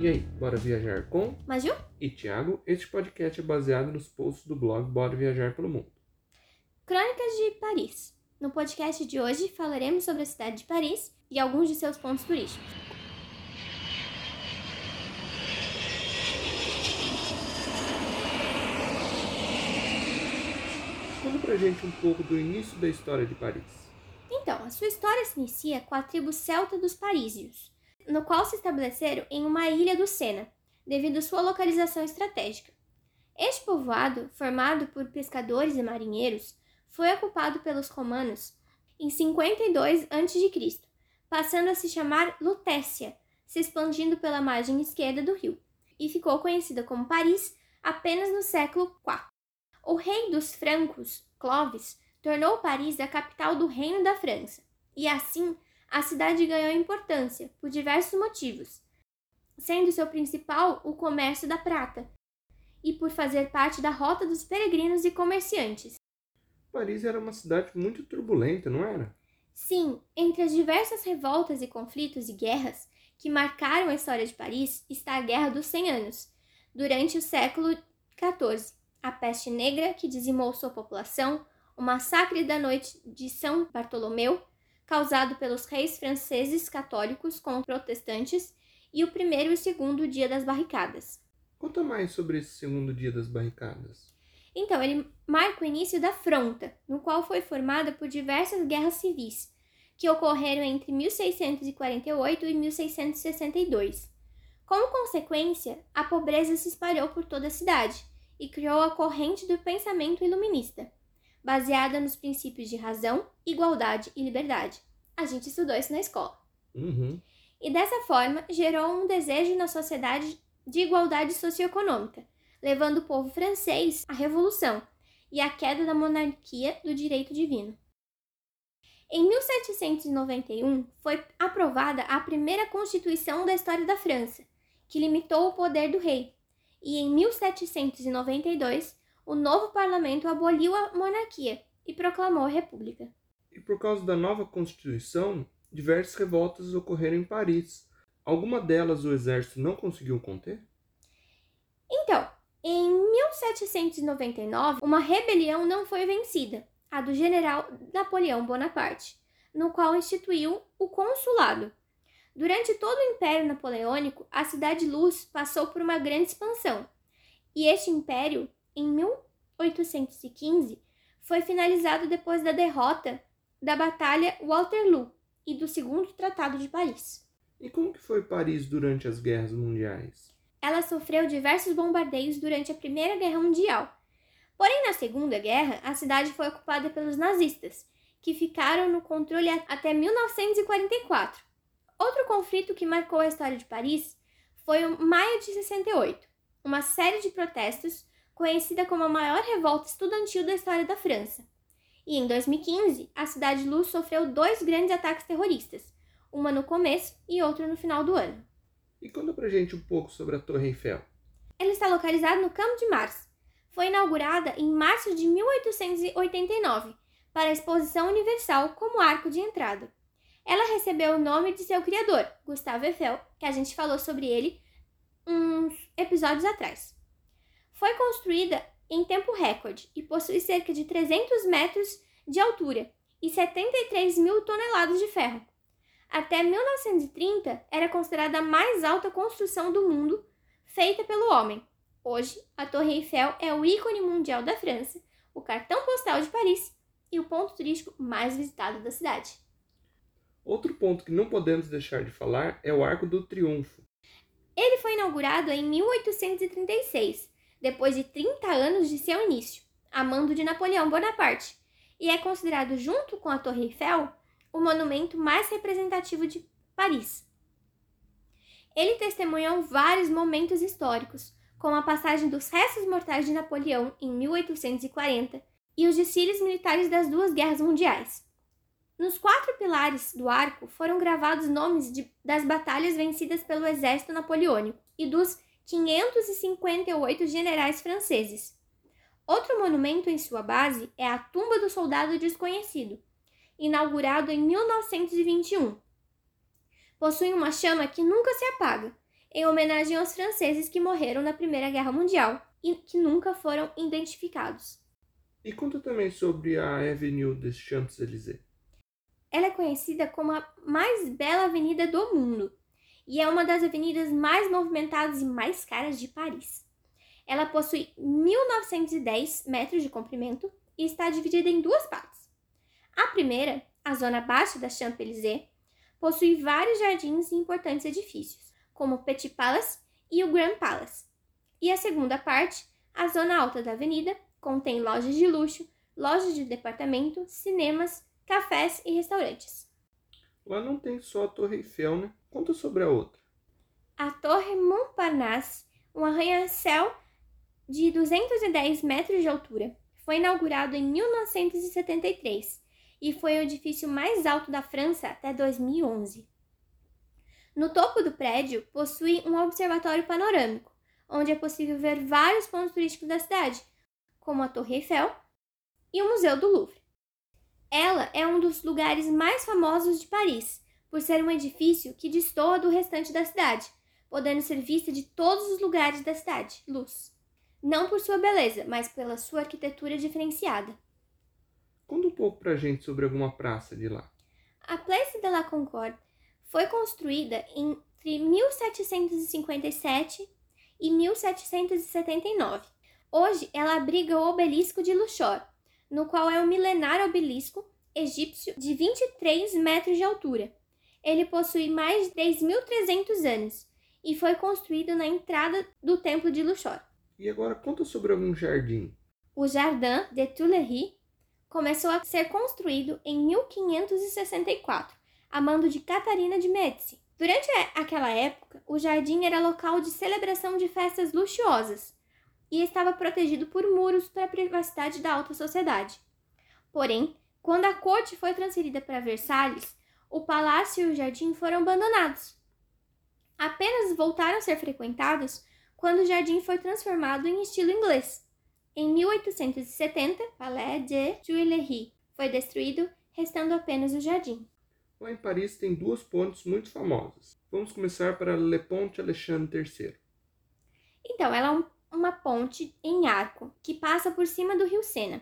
E aí, bora viajar com Maju? e Thiago? Este podcast é baseado nos posts do blog Bora Viajar pelo Mundo. Crônicas de Paris. No podcast de hoje falaremos sobre a cidade de Paris e alguns de seus pontos turísticos. Conta pra gente um pouco do início da história de Paris. Então, a sua história se inicia com a tribo celta dos parísios, no qual se estabeleceram em uma ilha do Sena, devido sua localização estratégica. Este povoado, formado por pescadores e marinheiros, foi ocupado pelos romanos em 52 a.C., passando a se chamar Lutécia, se expandindo pela margem esquerda do rio, e ficou conhecida como Paris apenas no século IV. O rei dos francos, Clovis, tornou Paris a capital do Reino da França, e assim a cidade ganhou importância por diversos motivos, sendo seu principal o comércio da prata, e por fazer parte da rota dos peregrinos e comerciantes. Paris era uma cidade muito turbulenta, não era? Sim, entre as diversas revoltas e conflitos e guerras que marcaram a história de Paris está a Guerra dos Cem Anos, durante o século XIV, a peste negra que dizimou sua população, o massacre da noite de São Bartolomeu, causado pelos reis franceses católicos com protestantes, e o primeiro e segundo dia das barricadas. Conta mais sobre esse segundo dia das barricadas. Então, ele marca o início da Fronta, no qual foi formada por diversas guerras civis, que ocorreram entre 1648 e 1662. Como consequência, a pobreza se espalhou por toda a cidade e criou a corrente do pensamento iluminista, baseada nos princípios de razão, igualdade e liberdade. A gente estudou isso na escola. Uhum. E dessa forma gerou um desejo na sociedade de igualdade socioeconômica, levando o povo francês à revolução e à queda da monarquia do direito divino. Em 1791 foi aprovada a primeira Constituição da história da França, que limitou o poder do rei, e em 1792 o novo parlamento aboliu a monarquia e proclamou a república. E por causa da nova Constituição, diversas revoltas ocorreram em Paris. Alguma delas o exército não conseguiu conter? Então, em 1799, uma rebelião não foi vencida, a do general Napoleão Bonaparte, no qual instituiu o consulado. Durante todo o Império Napoleônico, a Cidade Luz passou por uma grande expansão, e este império, em 1815, foi finalizado depois da derrota da Batalha Waterloo e do Segundo Tratado de Paris. E como que foi Paris durante as guerras mundiais? Ela sofreu diversos bombardeios durante a Primeira Guerra Mundial. Porém, na Segunda Guerra, a cidade foi ocupada pelos nazistas, que ficaram no controle até 1944. Outro conflito que marcou a história de Paris foi o Maio de 68, uma série de protestos conhecida como a maior revolta estudantil da história da França. E em 2015, a Cidade Luz sofreu dois grandes ataques terroristas, uma no começo e outra no final do ano. E conta pra gente um pouco sobre a Torre Eiffel. Ela está localizada no Campo de Mars. Foi inaugurada em março de 1889 para a Exposição Universal como arco de entrada. Ela recebeu o nome de seu criador, Gustave Eiffel, que a gente falou sobre ele uns episódios atrás. Foi construída em tempo recorde e possui cerca de 300 metros de altura e 73 mil toneladas de ferro. Até 1930, era considerada a mais alta construção do mundo feita pelo homem. Hoje, a Torre Eiffel é o ícone mundial da França, o cartão postal de Paris e o ponto turístico mais visitado da cidade. Outro ponto que não podemos deixar de falar é o Arco do Triunfo. Ele foi inaugurado em 1836, depois de 30 anos de seu início, a mando de Napoleão Bonaparte, e é considerado, junto com a Torre Eiffel, o monumento mais representativo de Paris. Ele testemunhou vários momentos históricos, como a passagem dos restos mortais de Napoleão em 1840 e os desfiles militares das duas guerras mundiais. Nos quatro pilares do arco foram gravados nomes de, das batalhas vencidas pelo exército napoleônico e dos 558 generais franceses. Outro monumento em sua base é a Tumba do Soldado Desconhecido, inaugurado em 1921. Possui uma chama que nunca se apaga em homenagem aos franceses que morreram na Primeira Guerra Mundial e que nunca foram identificados. E conta também sobre a Avenue des Champs-Élysées. Ela é conhecida como a mais bela avenida do mundo e é uma das avenidas mais movimentadas e mais caras de Paris. Ela possui 1.910 metros de comprimento e está dividida em duas partes. A primeira, a zona baixa da Champs-Élysées, possui vários jardins e importantes edifícios, como o Petit Palace e o Grand Palace. E a segunda parte, a zona alta da avenida, contém lojas de luxo, lojas de departamento, cinemas, cafés e restaurantes. Lá não tem só a Torre Eiffel, né? Conta sobre a outra. A Torre Montparnasse, um arranha-céu de 210 metros de altura, foi inaugurado em 1973 e foi o edifício mais alto da França até 2011. No topo do prédio possui um observatório panorâmico, onde é possível ver vários pontos turísticos da cidade, como a Torre Eiffel e o Museu do Louvre. Ela é um dos lugares mais famosos de Paris, por ser um edifício que destoa do restante da cidade, podendo ser vista de todos os lugares da cidade, luz. Não por sua beleza, mas pela sua arquitetura diferenciada. Conta um pouco pra gente sobre alguma praça de lá. A Place de la Concorde foi construída entre 1757 e 1779. Hoje ela abriga o obelisco de Luxor, no qual é um milenário obelisco egípcio de 23 metros de altura. Ele possui mais de 3.300 anos e foi construído na entrada do templo de Luxor. E agora conta sobre algum jardim. O Jardin de Tuileries começou a ser construído em 1564, a mando de Catarina de Médici. Durante aquela época, o jardim era local de celebração de festas luxuosas e estava protegido por muros para a privacidade da alta sociedade. Porém, quando a corte foi transferida para Versalhes, o palácio e o jardim foram abandonados. Apenas voltaram a ser frequentados quando o jardim foi transformado em estilo inglês. Em 1870, Palais de Tuileries foi destruído, restando apenas o jardim. Lá em Paris tem duas pontes muito famosas. Vamos começar para Le Pont Alexandre III. Então, ela é um, uma ponte em arco que passa por cima do rio Sena.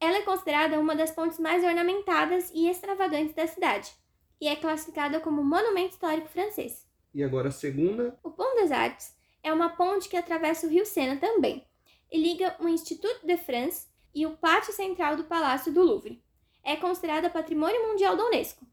Ela é considerada uma das pontes mais ornamentadas e extravagantes da cidade e é classificada como monumento histórico francês. E agora a segunda? O Pont des Arcs é uma ponte que atravessa o rio Sena também e liga o Institut de France e o pátio central do Palácio do Louvre. É considerada Patrimônio Mundial da Unesco.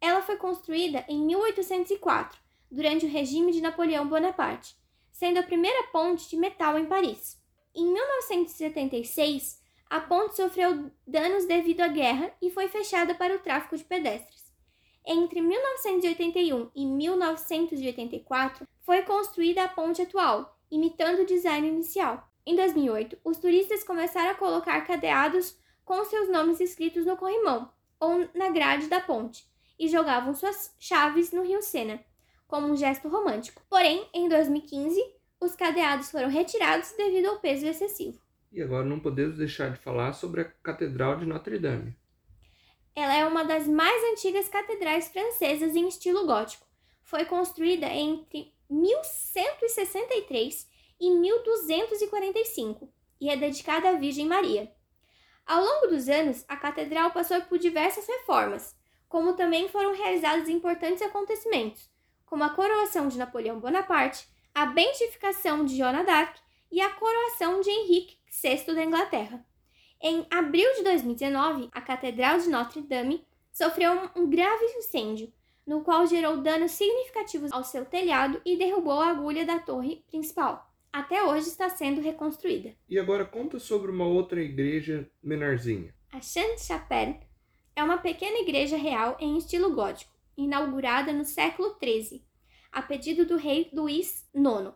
Ela foi construída em 1804, durante o regime de Napoleão Bonaparte, sendo a primeira ponte de metal em Paris. Em 1976, a ponte sofreu danos devido à guerra e foi fechada para o tráfego de pedestres. Entre 1981 e 1984, foi construída a ponte atual, imitando o design inicial. Em 2008, os turistas começaram a colocar cadeados com seus nomes escritos no corrimão ou na grade da ponte e jogavam suas chaves no rio Sena, como um gesto romântico. Porém, em 2015, os cadeados foram retirados devido ao peso excessivo. E agora não podemos deixar de falar sobre a Catedral de Notre Dame. Ela é uma das mais antigas catedrais francesas em estilo gótico. Foi construída entre 1163 e 1245 e é dedicada à Virgem Maria. Ao longo dos anos, a catedral passou por diversas reformas, como também foram realizados importantes acontecimentos, como a coroação de Napoleão Bonaparte, a beatificação de Joana d'Arc e a coroação de Henrique VI da Inglaterra. Em abril de 2019, a Catedral de Notre Dame sofreu um grave incêndio, no qual gerou danos significativos ao seu telhado e derrubou a agulha da torre principal. Até hoje está sendo reconstruída. E agora conta sobre uma outra igreja menorzinha. A Sainte-Chapelle é uma pequena igreja real em estilo gótico, inaugurada no século XIII, a pedido do rei Luís IX.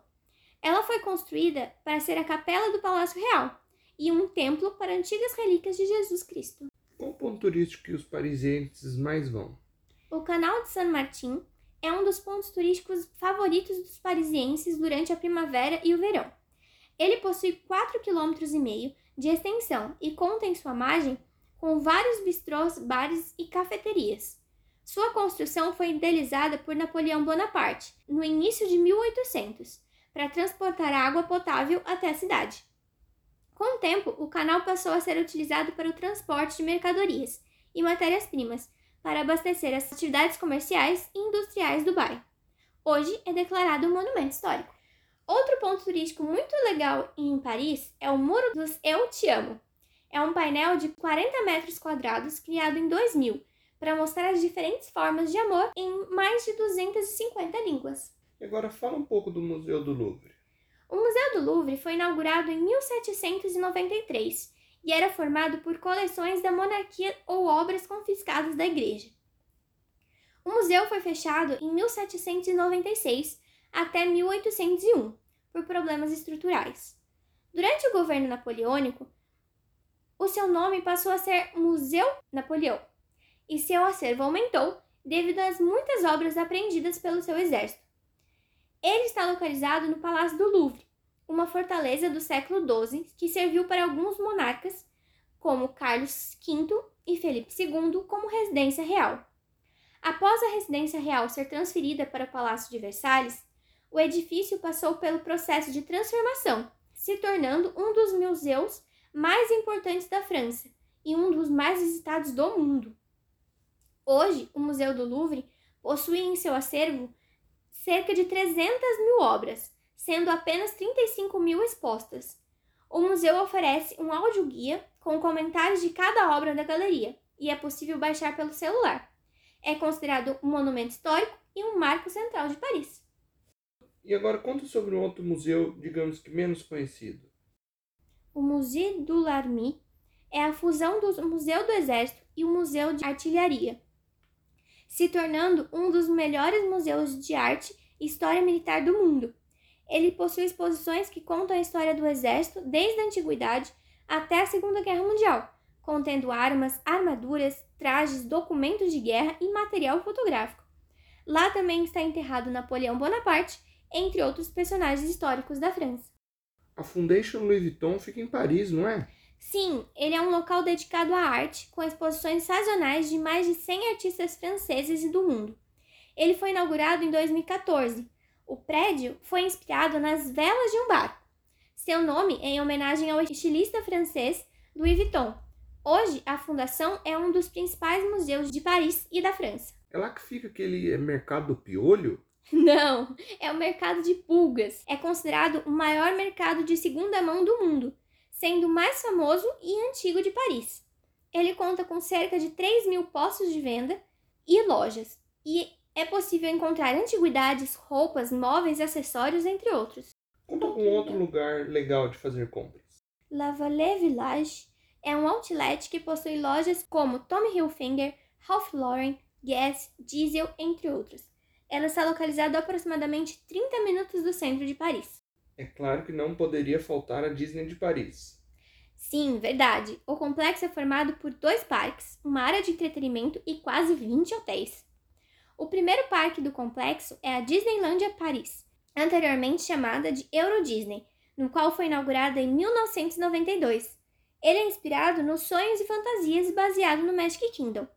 Ela foi construída para ser a capela do Palácio Real e um templo para antigas relíquias de Jesus Cristo. Qual ponto turístico que os parisienses mais vão? O Canal de Saint Martin é um dos pontos turísticos favoritos dos parisienses durante a primavera e o verão. Ele possui 4,5 km de extensão e conta em sua margem com vários bistrôs, bares e cafeterias. Sua construção foi idealizada por Napoleão Bonaparte no início de 1800 para transportar água potável até a cidade. Com o tempo, o canal passou a ser utilizado para o transporte de mercadorias e matérias-primas para abastecer as atividades comerciais e industriais do bairro. Hoje é declarado um monumento histórico. Outro ponto turístico muito legal em Paris é o Muro dos Eu Te Amo. É um painel de 40 metros quadrados criado em 2000 para mostrar as diferentes formas de amor em mais de 250 línguas. E agora fala um pouco do Museu do Louvre. O Museu do Louvre foi inaugurado em 1793 e era formado por coleções da monarquia ou obras confiscadas da igreja. O museu foi fechado em 1796 até 1801 por problemas estruturais. Durante o governo napoleônico, o seu nome passou a ser Museu Napoleão e seu acervo aumentou devido às muitas obras apreendidas pelo seu exército. Ele está localizado no Palácio do Louvre, uma fortaleza do século XII que serviu para alguns monarcas, como Carlos V e Felipe II, como residência real. Após a residência real ser transferida para o Palácio de Versalhes, o edifício passou pelo processo de transformação, se tornando um dos museus mais importantes da França e um dos mais visitados do mundo. Hoje, o Museu do Louvre possui em seu acervo cerca de 300 mil obras, sendo apenas 35 mil expostas. O museu oferece um áudio-guia com comentários de cada obra da galeria e é possível baixar pelo celular. É considerado um monumento histórico e um marco central de Paris. E agora conta sobre um outro museu, digamos que menos conhecido. O Musée du Larmy é a fusão do Museu do Exército e o Museu de Artilharia, se tornando um dos melhores museus de arte e história militar do mundo. Ele possui exposições que contam a história do Exército desde a Antiguidade até a Segunda Guerra Mundial, contendo armas, armaduras, trajes, documentos de guerra e material fotográfico. Lá também está enterrado Napoleão Bonaparte, entre outros personagens históricos da França. A Foundation Louis Vuitton fica em Paris, não é? Sim, ele é um local dedicado à arte, com exposições sazonais de mais de 100 artistas franceses e do mundo. Ele foi inaugurado em 2014. O prédio foi inspirado nas velas de um barco. Seu nome é em homenagem ao estilista francês Louis Vuitton. Hoje, a fundação é um dos principais museus de Paris e da França. É lá que fica aquele mercado do piolho? Não, é o mercado de pulgas. É considerado o maior mercado de segunda mão do mundo sendo o mais famoso e antigo de Paris. Ele conta com cerca de 3 mil postos de venda e lojas, e é possível encontrar antiguidades, roupas, móveis e acessórios, entre outros. Conta com outro lugar legal de fazer compras. La Vallée Village é um outlet que possui lojas como Tommy Hilfiger, Ralph Lauren, Guess, Diesel, entre outros. Ela está localizada a aproximadamente 30 minutos do centro de Paris. É claro que não poderia faltar a Disney de Paris. Sim, verdade. O complexo é formado por dois parques, uma área de entretenimento e quase 20 hotéis. O primeiro parque do complexo é a Disneylandia Paris, anteriormente chamada de Euro Disney, no qual foi inaugurada em 1992. Ele é inspirado nos sonhos e fantasias baseado no Magic Kingdom.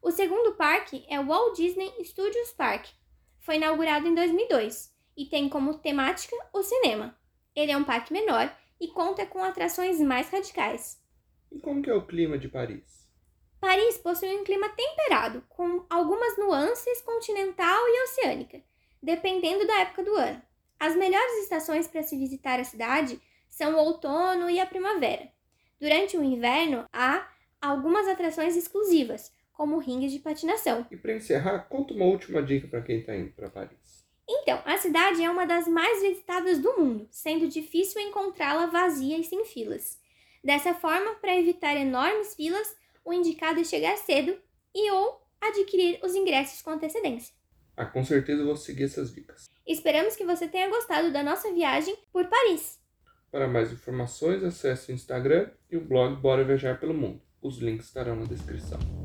O segundo parque é o Walt Disney Studios Park. Foi inaugurado em 2002 e tem como temática o cinema. Ele é um parque menor e conta com atrações mais radicais. E como que é o clima de Paris? Paris possui um clima temperado, com algumas nuances continental e oceânica, dependendo da época do ano. As melhores estações para se visitar a cidade são o outono e a primavera. Durante o inverno, há algumas atrações exclusivas, como ringues de patinação. E para encerrar, conta uma última dica para quem está indo para Paris. Então, a cidade é uma das mais visitadas do mundo, sendo difícil encontrá-la vazia e sem filas. Dessa forma, para evitar enormes filas, o indicado é chegar cedo e ou adquirir os ingressos com antecedência. Ah, com certeza vou seguir essas dicas. Esperamos que você tenha gostado da nossa viagem por Paris. Para mais informações, acesse o Instagram e o blog Bora Viajar pelo Mundo. Os links estarão na descrição.